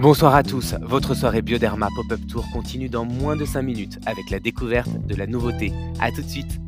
Bonsoir à tous, votre soirée Bioderma Pop-Up Tour continue dans moins de 5 minutes avec la découverte de la nouveauté. A tout de suite